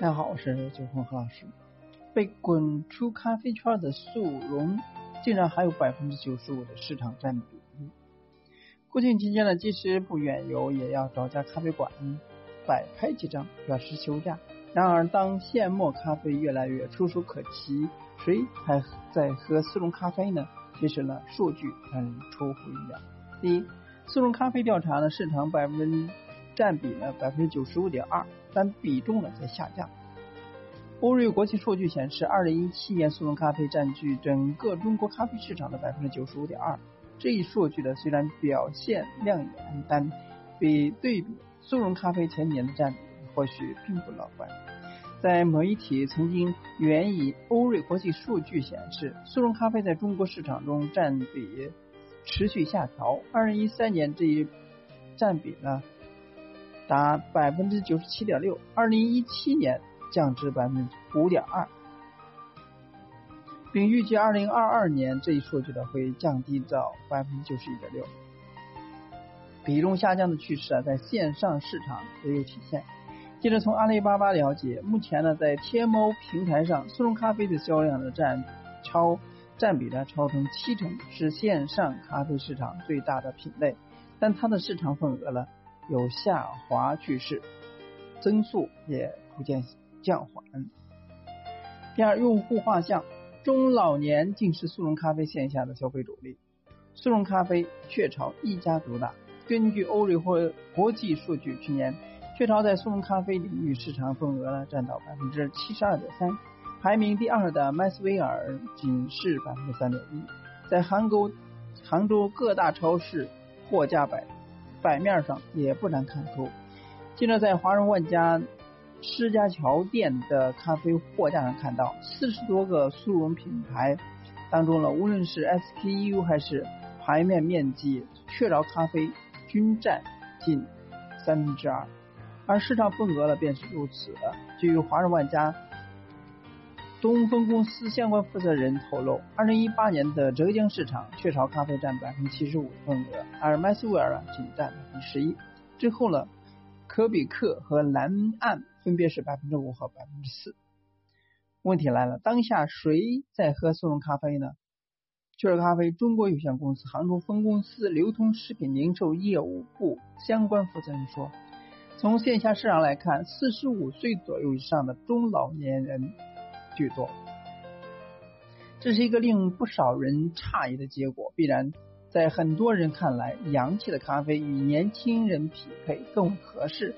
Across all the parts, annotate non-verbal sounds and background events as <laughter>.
大家好，我是九峰何老师。被滚出咖啡圈的速溶，竟然还有百分之九十五的市场占比。国庆期间呢，即使不远游，也要找家咖啡馆摆拍几张，表示休假。然而，当现磨咖啡越来越触手可及，谁还在喝速溶咖啡呢？其实呢，数据让人出乎意料。第一，速溶咖啡调查呢，市场百分占比呢百分之九十五点二。但比重呢在下降。欧瑞国际数据显示，二零一七年速溶咖啡占据整个中国咖啡市场的百分之九十五点二。这一数据呢虽然表现亮眼，但比对比速溶咖啡前几年的占比，或许并不乐观。在媒体曾经援引欧瑞国际数据显示，速溶咖啡在中国市场中占比持续下调。二零一三年这一占比呢？达百分之九十七点六，二零一七年降至百分之五点二，并预计二零二二年这一数据呢会降低到百分之九十一点六。比重下降的趋势啊，在线上市场也有体现。接着从阿里巴巴了解，目前呢在天猫平台上，速溶咖啡的销量呢占超占比呢超成七成，是线上咖啡市场最大的品类，但它的市场份额呢？有下滑趋势，增速也逐渐降缓。第二，用户画像，中老年竟是速溶咖啡线下的消费主力，速溶咖啡雀巢一家独大。根据欧瑞或国际数据，去年雀巢在速溶咖啡领域市场份额呢占到百分之七十二点三，排名第二的麦斯威尔仅是百分之三点一，在杭州杭州各大超市货架摆。摆面上也不难看出，记者在华润万家施家桥店的咖啡货架上看到，四十多个速溶品牌当中呢，无论是 SKU 还是牌面面积，雀巢咖啡均占近三分之二，而市场份额呢便是如此。据华润万家。东风公司相关负责人透露，二零一八年的浙江市场，雀巢咖啡占百分之七十五的份额，而麦斯威尔啊仅占百分之十一。之后呢，可比克和蓝岸分别是百分之五和百分之四。问题来了，当下谁在喝速溶咖啡呢？雀巢咖啡中国有限公司杭州分公司流通食品零售业务部相关负责人说，从线下市场来看，四十五岁左右以上的中老年人。巨多，这是一个令不少人诧异的结果。必然，在很多人看来，洋气的咖啡与年轻人匹配更合适。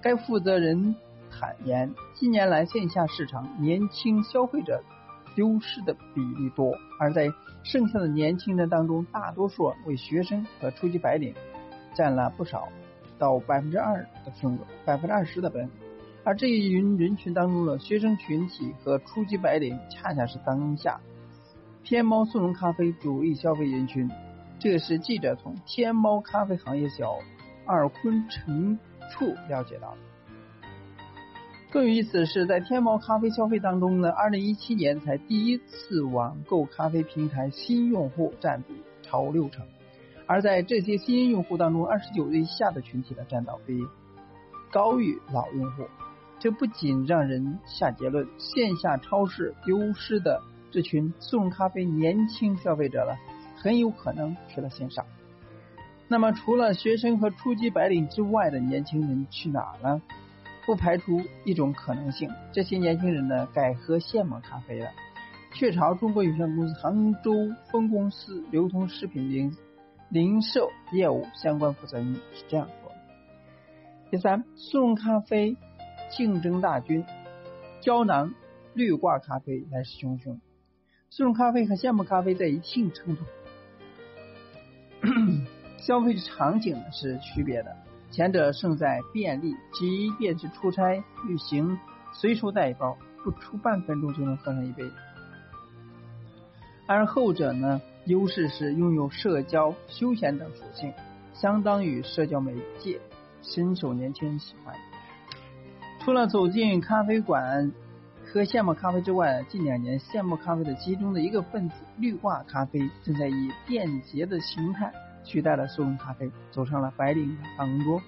该负责人坦言，近年来线下市场年轻消费者丢失的比例多，而在剩下的年轻人当中，大多数为学生和初级白领，占了不少，到百分之二的份额，百分之二十的份额。而这一群人群当中的学生群体和初级白领，恰恰是当下天猫速溶咖啡主力消费人群。这是记者从天猫咖啡行业小二坤陈处了解到的。更有意思的是，在天猫咖啡消费当中呢，二零一七年才第一次网购咖啡平台新用户占比超六成，而在这些新用户当中，二十九岁以下的群体呢，占到比高于老用户。这不仅让人下结论，线下超市丢失的这群速溶咖啡年轻消费者了，很有可能去了线上。那么，除了学生和初级白领之外的年轻人去哪了？不排除一种可能性，这些年轻人呢，改喝现磨咖啡了。雀巢中国有限公司杭州分公司流通食品零零售业务相关负责人是这样说的。第三，速溶咖啡。竞争大军，胶囊绿挂咖啡来势汹汹。速溶咖啡和现磨咖啡在一定程度 <clears throat> 消费场景是区别的，前者胜在便利，即便是出差、旅行，随手带一包，不出半分钟就能喝上一杯；而后者呢，优势是拥有社交、休闲等属性，相当于社交媒介，深受年轻人喜欢。除了走进咖啡馆喝现磨咖啡之外，近两年现磨咖啡的其中的一个分子——绿挂咖啡，正在以便捷的形态取代了速溶咖啡，走上了白领的办公桌。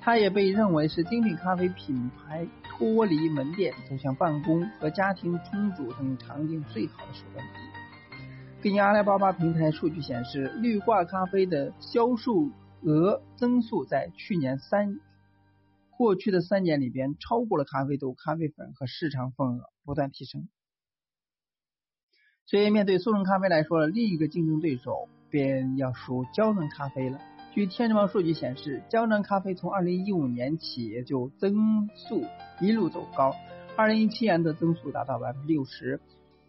它也被认为是精品咖啡品牌脱离门店走向办公和家庭冲煮等场景最好的手段之一。根据阿里巴巴平台数据显示，绿挂咖啡的销售额增速在去年三过去的三年里边超过了咖啡豆、咖啡粉和市场份额不断提升。所以，面对速溶咖啡来说，另一个竞争对手便要数胶囊咖啡了。据天猫数据显示，胶囊咖啡从2015年起就增速一路走高，2017年的增速达到百分之六十。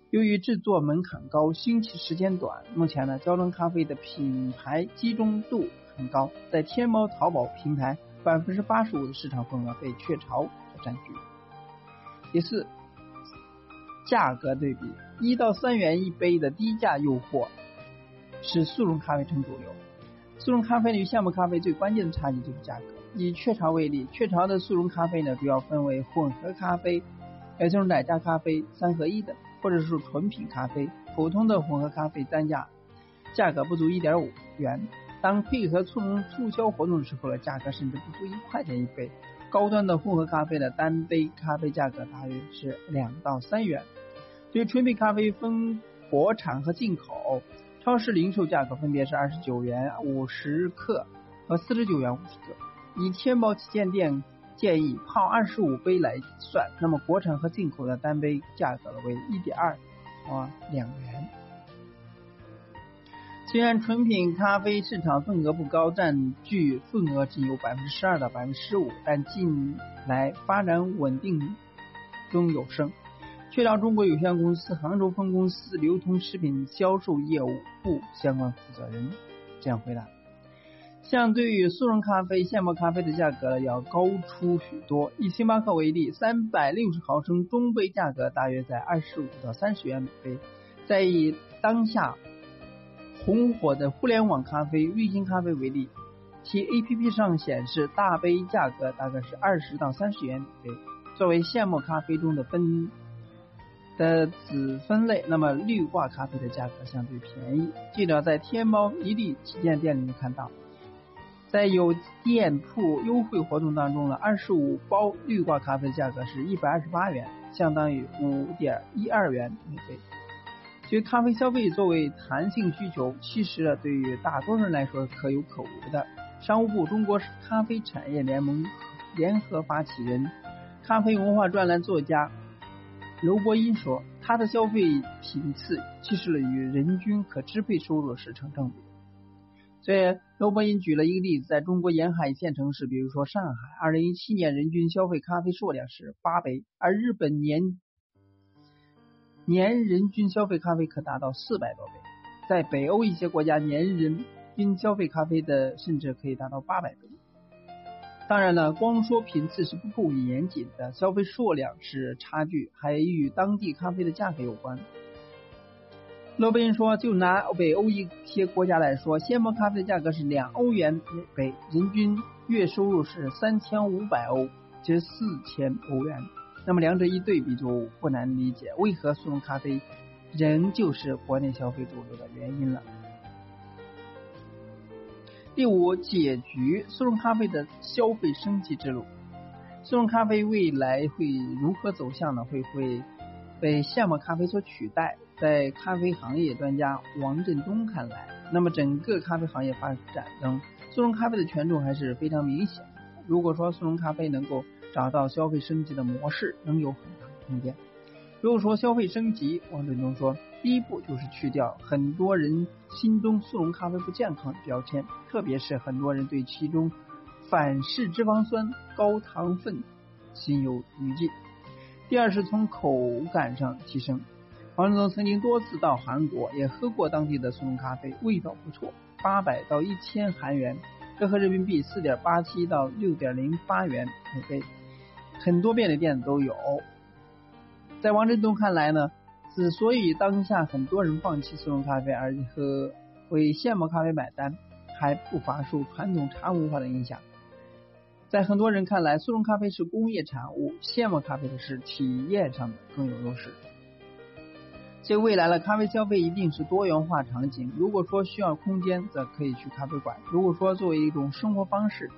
由于制作门槛高、兴起时间短，目前呢，胶囊咖啡的品牌集中度很高，在天猫、淘宝平台，百分之八十五的市场份额被雀巢所占据。第四，价格对比，一到三元一杯的低价诱惑，使速溶咖啡成主流。速溶咖啡与现磨咖啡最关键的差异就是价格。以雀巢为例，雀巢的速溶咖啡呢，主要分为混合咖啡，也就是奶加咖啡三合一的，或者是纯品咖啡。普通的混合咖啡单价价格不足一点五元，当配合促促销活动的时候呢，价格甚至不足一块钱一杯。高端的混合咖啡的单杯咖啡价格大约是两到三元。对于纯品咖啡分国产和进口。超市零售价格分别是二十九元五十克和四十九元五十克。以天猫旗舰店建议泡二十五杯来算，那么国产和进口的单杯价格为一点二啊两元。虽然纯品咖啡市场份额不高，占据份额仅有百分之十二到百分之十五，但近来发展稳定中有升。雀巢中国有限公司杭州分公司流通食品销售业务部相关负责人这样回答：相对于速溶咖啡、现磨咖啡的价格要高出许多。以星巴克为例，三百六十毫升中杯价格大约在二十五到三十元每杯。在以当下红火的互联网咖啡瑞幸咖啡为例，其 APP 上显示大杯价格大概是二十到三十元每杯。作为现磨咖啡中的分。的子分类，那么绿挂咖啡的价格相对便宜。记者在天猫一利旗舰店里面看到，在有店铺优惠活动当中呢，二十五包绿挂咖啡价格是一百二十八元，相当于五点一二元每杯。其实咖啡消费作为弹性需求，其实对于大多数人来说可有可无的。商务部中国咖啡产业联盟联合发起人、咖啡文化专栏作家。刘伯英说，他的消费频次其实与人均可支配收入是成正比。所以，刘伯英举了一个例子，在中国沿海一线城市，比如说上海，二零一七年人均消费咖啡数量是八杯，而日本年年人均消费咖啡可达到四百多杯。在北欧一些国家，年人均消费咖啡的甚至可以达到八百杯。当然了，光说频次是不够严谨的，消费数量是差距，还与当地咖啡的价格有关。罗伯因说，就拿北欧一些国家来说，现磨咖啡的价格是两欧元每杯，人均月收入是三千五百欧，即四千欧元。那么两者一对比，就不难理解为何速溶咖啡仍旧是国内消费主流的原因了。第五，解决速溶咖啡的消费升级之路。速溶咖啡未来会如何走向呢？会会被现磨咖啡所取代？在咖啡行业专家王振东看来，那么整个咖啡行业发展中，速溶咖啡的权重还是非常明显。如果说速溶咖啡能够找到消费升级的模式，能有很大的空间。如果说消费升级，王振东说。第一步就是去掉很多人心中速溶咖啡不健康的标签，特别是很多人对其中反式脂肪酸、高糖分心有余悸。第二是从口感上提升。王志东曾经多次到韩国，也喝过当地的速溶咖啡，味道不错，八百到一千韩元，折合人民币四点八七到六点零八元每杯，很多便利店都有。在王振东看来呢？之所以当下很多人放弃速溶咖啡而喝为现磨咖啡买单，还不乏受传统茶文化的影响。在很多人看来，速溶咖啡是工业产物，现磨咖啡的是体验上的更有优势。这未来的咖啡消费一定是多元化场景。如果说需要空间，则可以去咖啡馆；如果说作为一种生活方式，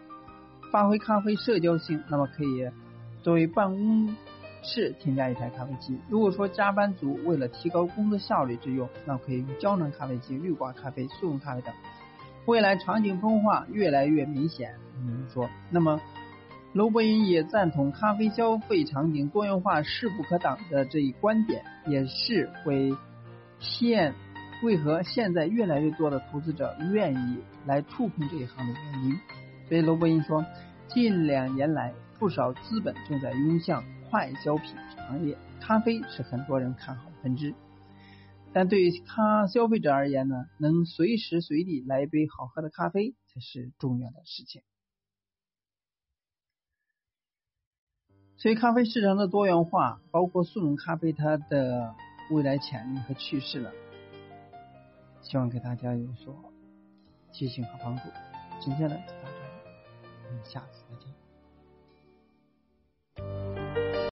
发挥咖啡社交性，那么可以作为办公室添加一台咖啡机。如果说加班族为了提高工作效率之用，那可以用胶囊咖啡机、滤挂咖啡、速溶咖啡等。未来场景分化越来越明显。嗯，说，那么。罗伯因也赞同咖啡消费场景多元化势不可挡的这一观点，也是为现为何现在越来越多的投资者愿意来触碰这一行的原因。所以罗伯因说，近两年来不少资本正在涌向快消品行业，咖啡是很多人看好的分支。但对于咖消费者而言呢，能随时随地来一杯好喝的咖啡才是重要的事情。所以，咖啡市场的多元化，包括速溶咖啡它的未来潜力和趋势了，希望给大家有所提醒和帮助。今天呢就到这里，我们下次再见。